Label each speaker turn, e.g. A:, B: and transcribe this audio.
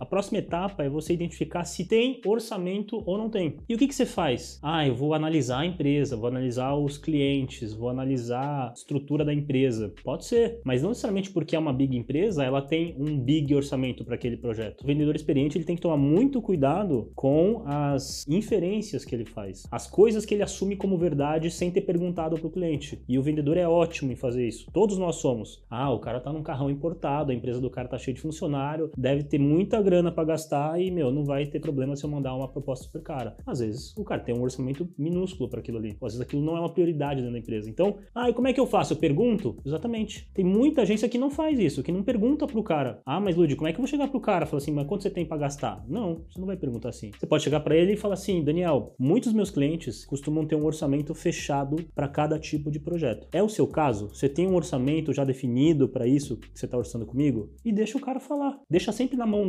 A: A próxima etapa é você identificar se tem orçamento ou não tem. E o que, que você faz? Ah, eu vou analisar a empresa, vou analisar os clientes, vou analisar a estrutura da empresa. Pode ser, mas não necessariamente porque é uma big empresa, ela tem um big orçamento para aquele projeto. O vendedor experiente ele tem que tomar muito cuidado com as inferências que ele faz, as coisas que ele assume como verdade sem ter perguntado para o cliente. E o vendedor é ótimo em fazer isso. Todos nós somos. Ah, o cara tá num carrão importado, a empresa do cara tá cheia de funcionário, deve ter muita grana para gastar e, meu, não vai ter problema se eu mandar uma proposta super cara. Às vezes o cara tem um orçamento minúsculo para aquilo ali. Às vezes aquilo não é uma prioridade dentro da empresa. Então, ah, e como é que eu faço? Eu pergunto? Exatamente. Tem muita agência que não faz isso, que não pergunta pro cara. Ah, mas Lud, como é que eu vou chegar pro cara? Fala assim, mas quanto você tem para gastar? Não, você não vai perguntar assim. Você pode chegar para ele e falar assim, Daniel, muitos meus clientes costumam ter um orçamento fechado para cada tipo de projeto. É o seu caso? Você tem um orçamento já definido para isso que você está orçando comigo? E deixa o cara falar. Deixa sempre na mão